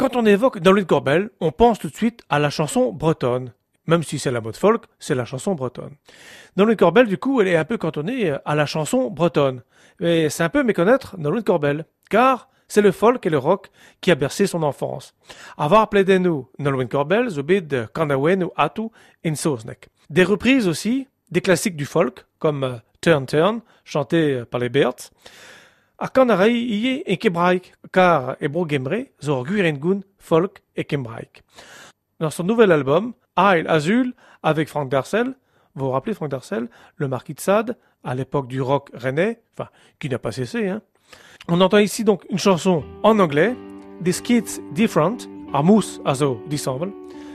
Quand on évoque Nolwenn Corbel, on pense tout de suite à la chanson bretonne. Même si c'est la mode folk, c'est la chanson bretonne. Nolwenn Corbel, du coup, elle est un peu cantonnée à la chanson bretonne. Mais c'est un peu méconnaître Nolwenn Corbel, car c'est le folk et le rock qui a bercé son enfance. Avoir plaidé nous Nolwenn Corbel, de Kandawen ou Atu in Sosnek. Des reprises aussi, des classiques du folk, comme euh, Turn Turn, chanté par les Birds. A Kanarei iye et Kebraik, car Ebro Gemre, guirengun, folk et Kembraik. Dans son nouvel album, Isle Azul, avec Frank Darcel, vous vous rappelez Frank Darcel, le marquis de Sade, à l'époque du rock rennais, enfin, qui n'a pas cessé, hein. On entend ici donc une chanson en anglais, des skits different, Armus Azo d'ensemble,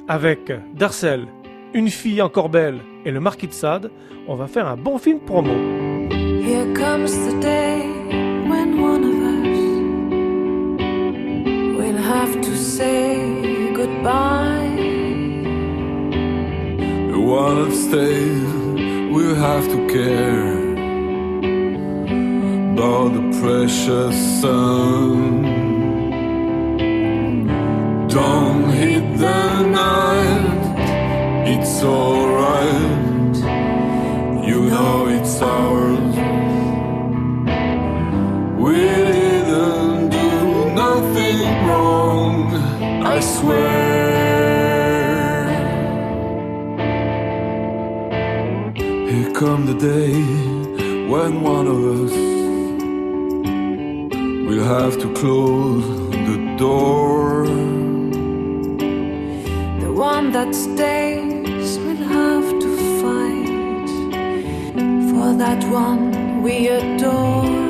avec Darcel, une fille encore belle et le marquis de Sade. On va faire un bon film promo. Here comes the day will have to say goodbye. The one that stays will have to care about the precious sun. Don't hit the night, it's alright. Wrong, I swear. Here come the day when one of us will have to close the door. The one that stays will have to fight for that one we adore.